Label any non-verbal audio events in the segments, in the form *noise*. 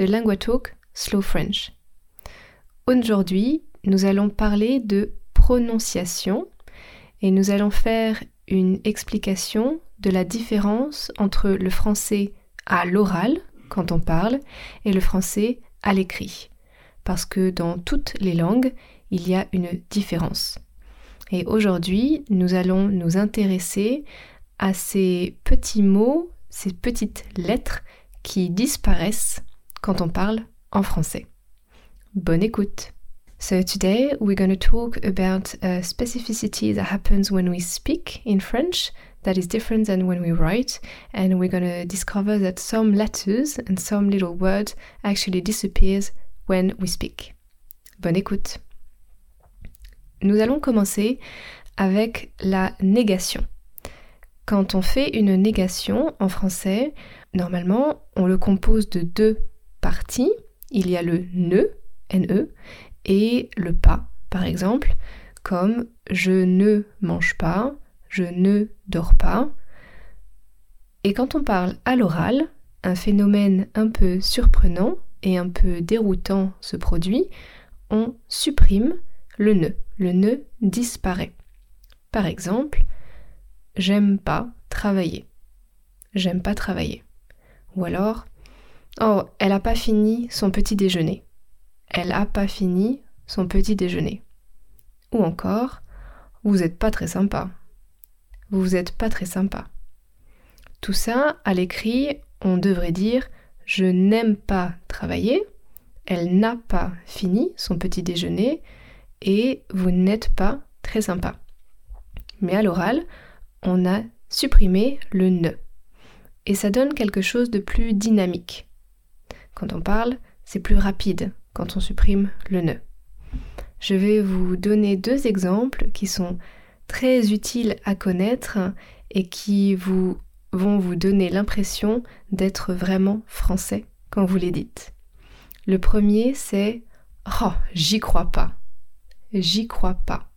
de LinguaTalk Slow French. Aujourd'hui, nous allons parler de prononciation et nous allons faire une explication de la différence entre le français à l'oral, quand on parle, et le français à l'écrit. Parce que dans toutes les langues, il y a une différence. Et aujourd'hui, nous allons nous intéresser à ces petits mots, ces petites lettres qui disparaissent quand on parle en français. Bonne écoute! So today we're going to talk about a specificity that happens when we speak in French that is different than when we write, and we're going to discover that some letters and some little words actually disappears when we speak. Bonne écoute. Nous allons commencer avec la négation. Quand on fait une négation en français, normalement, on le compose de deux parties. Il y a le ne, ne, et le pas, par exemple, comme je ne mange pas, je ne dors pas. Et quand on parle à l'oral, un phénomène un peu surprenant et un peu déroutant se produit, on supprime le ne. Le ne disparaît. Par exemple, j'aime pas travailler. J'aime pas travailler. Ou alors, oh, elle a pas fini son petit déjeuner. Elle a pas fini son petit déjeuner. Ou encore, vous n'êtes pas très sympa. Vous n'êtes pas très sympa. Tout ça, à l'écrit, on devrait dire je n'aime pas travailler, elle n'a pas fini son petit déjeuner et vous n'êtes pas très sympa. Mais à l'oral, on a supprimé le ne. Et ça donne quelque chose de plus dynamique. Quand on parle, c'est plus rapide quand on supprime le ne. Je vais vous donner deux exemples qui sont très utiles à connaître et qui vont vous donner l'impression d'être vraiment français quand vous les dites. Le premier c'est Oh, j'y crois pas. J'y crois pas.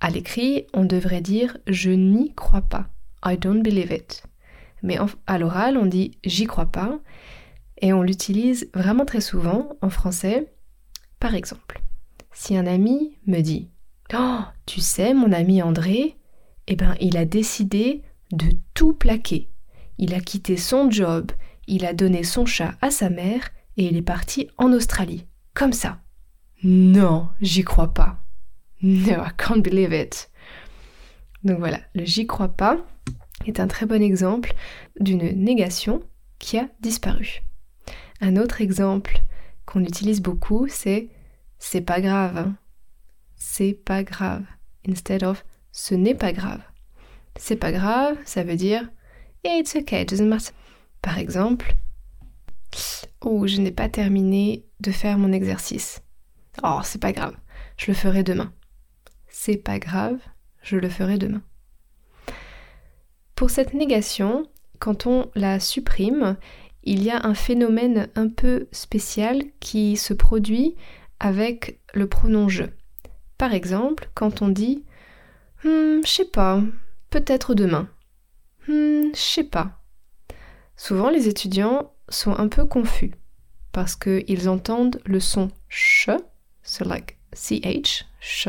À l'écrit, on devrait dire je n'y crois pas. I don't believe it. Mais à l'oral, on dit j'y crois pas et on l'utilise vraiment très souvent en français. Par exemple, si un ami me dit Oh, tu sais, mon ami André, eh ben, il a décidé de tout plaquer. Il a quitté son job, il a donné son chat à sa mère et il est parti en Australie. Comme ça. Non, j'y crois pas. No, I can't believe it. Donc voilà, le j'y crois pas est un très bon exemple d'une négation qui a disparu. Un autre exemple qu'on utilise beaucoup, c'est c'est pas grave. Hein. C'est pas grave. Instead of ce n'est pas grave. C'est pas grave, ça veut dire it's okay, it doesn't matter. Par exemple, oh, je n'ai pas terminé de faire mon exercice. Oh, c'est pas grave, je le ferai demain. C'est pas grave, je le ferai demain. Pour cette négation, quand on la supprime, il y a un phénomène un peu spécial qui se produit avec le pronom je. Par exemple, quand on dit hmm, je sais pas, peut-être demain. Hmm, je sais pas. Souvent les étudiants sont un peu confus parce qu'ils entendent le son ch, c'est like ch, ch,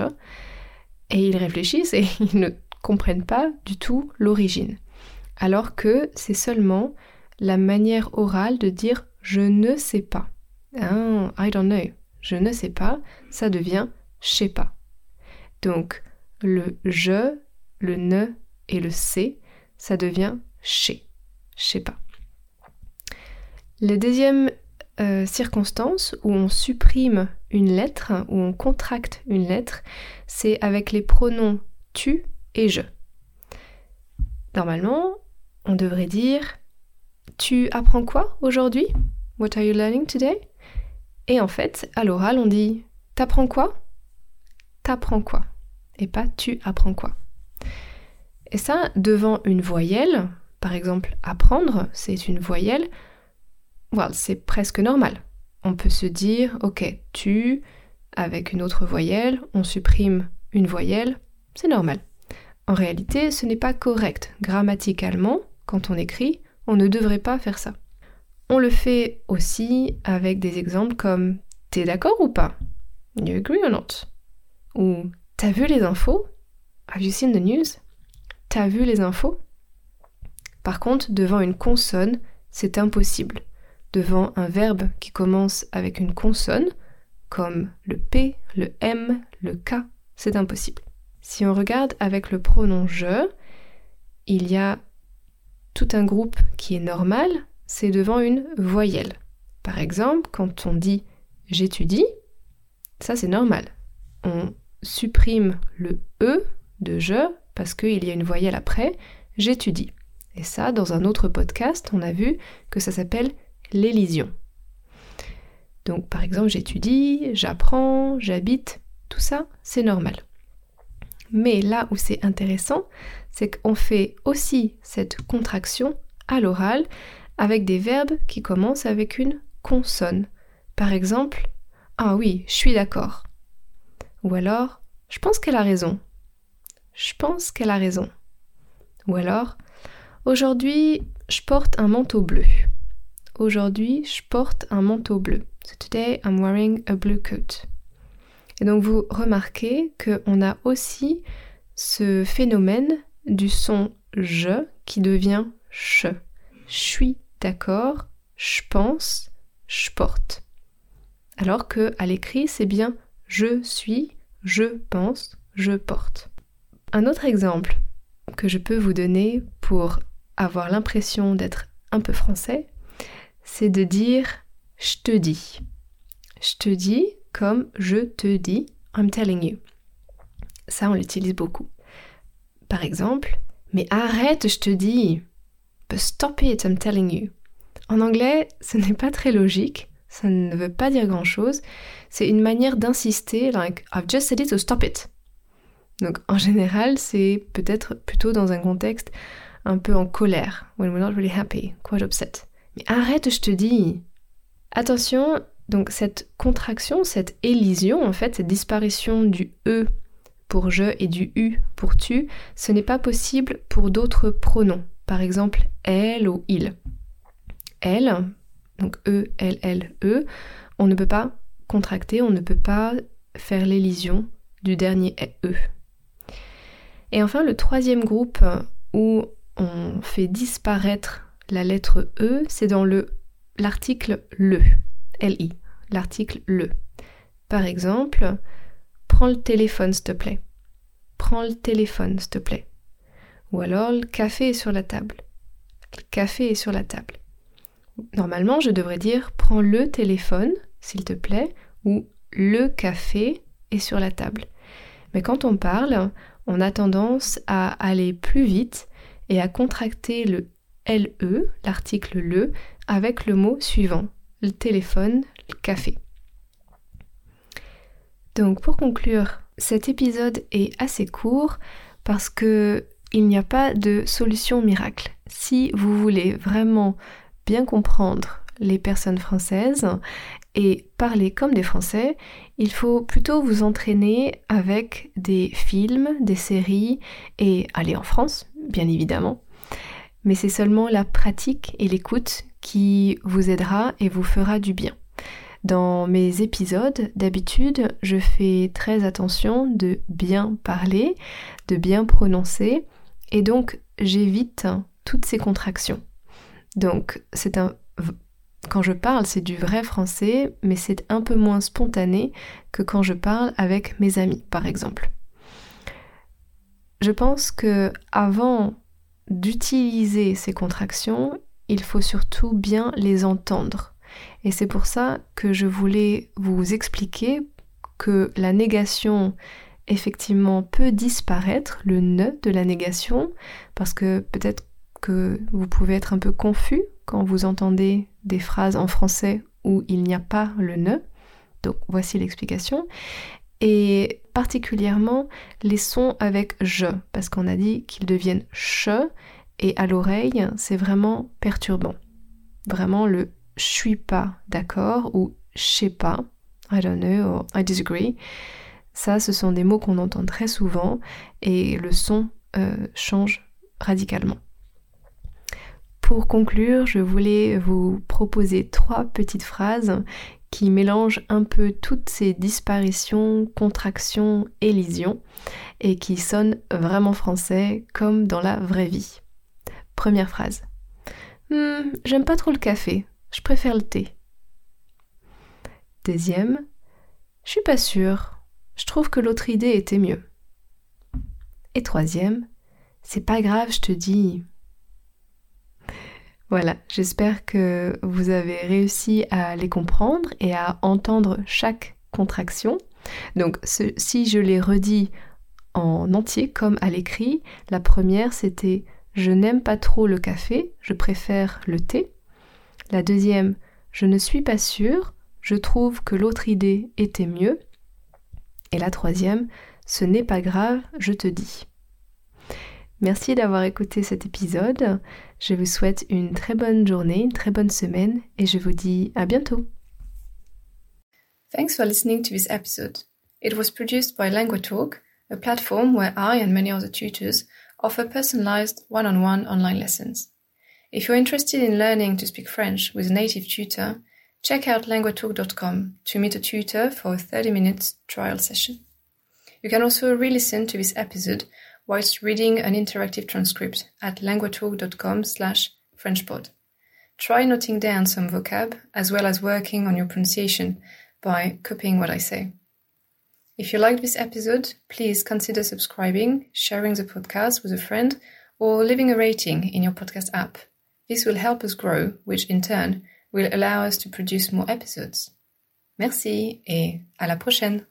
et ils réfléchissent et *laughs* ils ne comprennent pas du tout l'origine. Alors que c'est seulement la manière orale de dire je ne sais pas. Ah, I don't know. Je ne sais pas, ça devient je sais pas. Donc le je, le ne et le c'est, ça devient chez. Je sais pas. La deuxième euh, circonstance où on supprime une lettre, où on contracte une lettre, c'est avec les pronoms tu et je. Normalement, on devrait dire tu apprends quoi aujourd'hui? What are you learning today? Et en fait, à l'oral, on dit T'apprends quoi? T'apprends quoi? Et pas tu apprends quoi? Et ça, devant une voyelle, par exemple apprendre, c'est une voyelle, well, c'est presque normal. On peut se dire, ok, tu, avec une autre voyelle, on supprime une voyelle, c'est normal. En réalité, ce n'est pas correct. Grammaticalement, quand on écrit, on ne devrait pas faire ça. On le fait aussi avec des exemples comme T'es d'accord ou pas? You agree or not? Ou T'as vu les infos? Have you seen the news? T'as vu les infos? Par contre, devant une consonne, c'est impossible. Devant un verbe qui commence avec une consonne, comme le P, le M, le K, c'est impossible. Si on regarde avec le pronom je, il y a tout un groupe qui est normal, c'est devant une voyelle. Par exemple, quand on dit j'étudie, ça c'est normal. On supprime le E de je parce qu'il y a une voyelle après, j'étudie. Et ça, dans un autre podcast, on a vu que ça s'appelle l'élision. Donc par exemple, j'étudie, j'apprends, j'habite, tout ça, c'est normal. Mais là où c'est intéressant, c'est qu'on fait aussi cette contraction à l'oral avec des verbes qui commencent avec une consonne. Par exemple, ah oui, je suis d'accord. Ou alors, je pense qu'elle a raison. Je pense qu'elle a raison. Ou alors, aujourd'hui, je porte un manteau bleu. Aujourd'hui, je porte un manteau bleu. So today I'm wearing a blue coat. Et donc vous remarquez qu'on a aussi ce phénomène du son je qui devient je. Je suis d'accord, je pense, je porte. Alors que à l'écrit, c'est bien je suis, je pense, je porte. Un autre exemple que je peux vous donner pour avoir l'impression d'être un peu français, c'est de dire je te dis. Je te dis comme je te dis, I'm telling you. Ça, on l'utilise beaucoup. Par exemple, mais arrête, je te dis. But stop it, I'm telling you. En anglais, ce n'est pas très logique, ça ne veut pas dire grand-chose. C'est une manière d'insister, like I've just said it, so stop it. Donc en général, c'est peut-être plutôt dans un contexte un peu en colère, when we're not really happy, quite upset. Mais arrête, je te dis. Attention, donc cette contraction, cette élision, en fait, cette disparition du E pour je et du U pour tu, ce n'est pas possible pour d'autres pronoms. Par exemple, elle ou il. Elle, donc E, L, L, E, on ne peut pas contracter, on ne peut pas faire l'élision du dernier E. Et enfin, le troisième groupe où on fait disparaître la lettre E, c'est dans le l'article le. LI, l'article le. Par exemple, prends le téléphone s'il te plaît. Prends le téléphone s'il te plaît. Ou alors le café est sur la table. Le café est sur la table. Normalement, je devrais dire prends le téléphone s'il te plaît ou le café est sur la table. Mais quand on parle, on a tendance à aller plus vite et à contracter le LE, l'article le, avec le mot suivant le téléphone, le café. Donc pour conclure, cet épisode est assez court parce que il n'y a pas de solution miracle. Si vous voulez vraiment bien comprendre les personnes françaises et parler comme des Français, il faut plutôt vous entraîner avec des films, des séries et aller en France, bien évidemment. Mais c'est seulement la pratique et l'écoute qui vous aidera et vous fera du bien. Dans mes épisodes, d'habitude, je fais très attention de bien parler, de bien prononcer, et donc j'évite toutes ces contractions. Donc c'est un quand je parle, c'est du vrai français, mais c'est un peu moins spontané que quand je parle avec mes amis, par exemple. Je pense que avant d'utiliser ces contractions, il faut surtout bien les entendre. Et c'est pour ça que je voulais vous expliquer que la négation effectivement peut disparaître, le ne de la négation, parce que peut-être que vous pouvez être un peu confus quand vous entendez des phrases en français où il n'y a pas le ne. Donc voici l'explication. Et particulièrement les sons avec je, parce qu'on a dit qu'ils deviennent che, et à l'oreille, c'est vraiment perturbant. Vraiment le je suis pas d'accord ou je sais pas, I don't know, or I disagree. Ça, ce sont des mots qu'on entend très souvent et le son euh, change radicalement. Pour conclure, je voulais vous proposer trois petites phrases qui mélangent un peu toutes ces disparitions, contractions, élisions et qui sonnent vraiment français comme dans la vraie vie. Première phrase. Hmm, j'aime pas trop le café, je préfère le thé. Deuxième. Je suis pas sûre, je trouve que l'autre idée était mieux. Et troisième. C'est pas grave, je te dis. Voilà, j'espère que vous avez réussi à les comprendre et à entendre chaque contraction. Donc si je les redis en entier comme à l'écrit, la première c'était je n'aime pas trop le café, je préfère le thé. La deuxième, je ne suis pas sûre, je trouve que l'autre idée était mieux. Et la troisième, ce n'est pas grave, je te dis. Merci d'avoir écouté cet épisode. Je vous souhaite une très bonne journée, une très bonne semaine et je vous dis à bientôt. Thanks for listening to this episode. It was produced by LanguaTalk, a platform where I and many other tutors offer personalized one-on-one online lessons. If you're interested in learning to speak French with a native tutor, check out languatalk.com to meet a tutor for a 30 minute trial session. You can also re-listen to this episode whilst reading an interactive transcript at languatalk.com slash frenchpod. Try noting down some vocab as well as working on your pronunciation by copying what I say. If you liked this episode, please consider subscribing, sharing the podcast with a friend, or leaving a rating in your podcast app. This will help us grow, which in turn will allow us to produce more episodes. Merci et à la prochaine!